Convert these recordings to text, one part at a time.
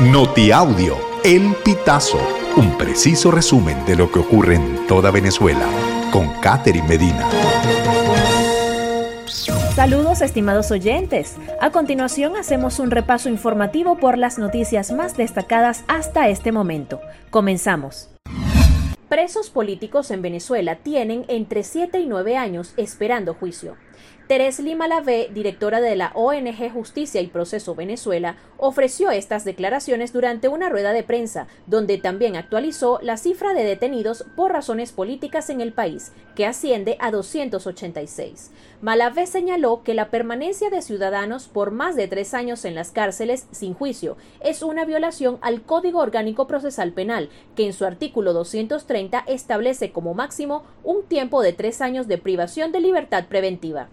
Notiaudio, El Pitazo, un preciso resumen de lo que ocurre en toda Venezuela, con Catherine Medina. Saludos estimados oyentes. A continuación hacemos un repaso informativo por las noticias más destacadas hasta este momento. Comenzamos. Presos políticos en Venezuela tienen entre 7 y 9 años esperando juicio. Teres Lima Lavé, directora de la ONG Justicia y Proceso Venezuela, ofreció estas declaraciones durante una rueda de prensa, donde también actualizó la cifra de detenidos por razones políticas en el país, que asciende a 286. Malavé señaló que la permanencia de ciudadanos por más de tres años en las cárceles sin juicio es una violación al Código Orgánico Procesal Penal, que en su artículo 230 establece como máximo un tiempo de tres años de privación de libertad preventiva.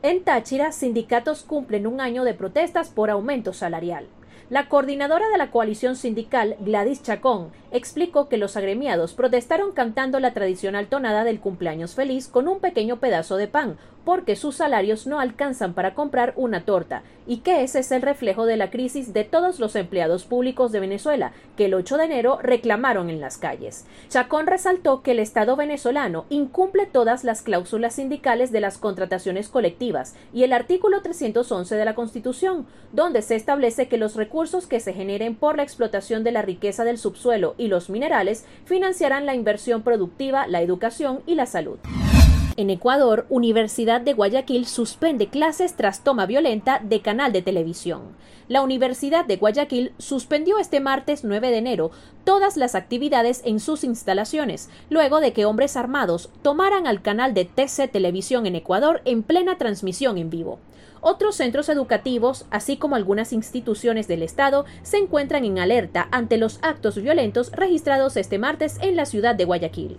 En Táchira, sindicatos cumplen un año de protestas por aumento salarial. La coordinadora de la coalición sindical, Gladys Chacón, explicó que los agremiados protestaron cantando la tradicional tonada del cumpleaños feliz con un pequeño pedazo de pan, porque sus salarios no alcanzan para comprar una torta, y que ese es el reflejo de la crisis de todos los empleados públicos de Venezuela, que el 8 de enero reclamaron en las calles. Chacón resaltó que el Estado venezolano incumple todas las cláusulas sindicales de las contrataciones colectivas y el artículo 311 de la Constitución, donde se establece que los recursos que se generen por la explotación de la riqueza del subsuelo y los minerales financiarán la inversión productiva, la educación y la salud. En Ecuador, Universidad de Guayaquil suspende clases tras toma violenta de canal de televisión. La Universidad de Guayaquil suspendió este martes 9 de enero todas las actividades en sus instalaciones, luego de que hombres armados tomaran al canal de TC Televisión en Ecuador en plena transmisión en vivo. Otros centros educativos, así como algunas instituciones del Estado, se encuentran en alerta ante los actos violentos registrados este martes en la ciudad de Guayaquil.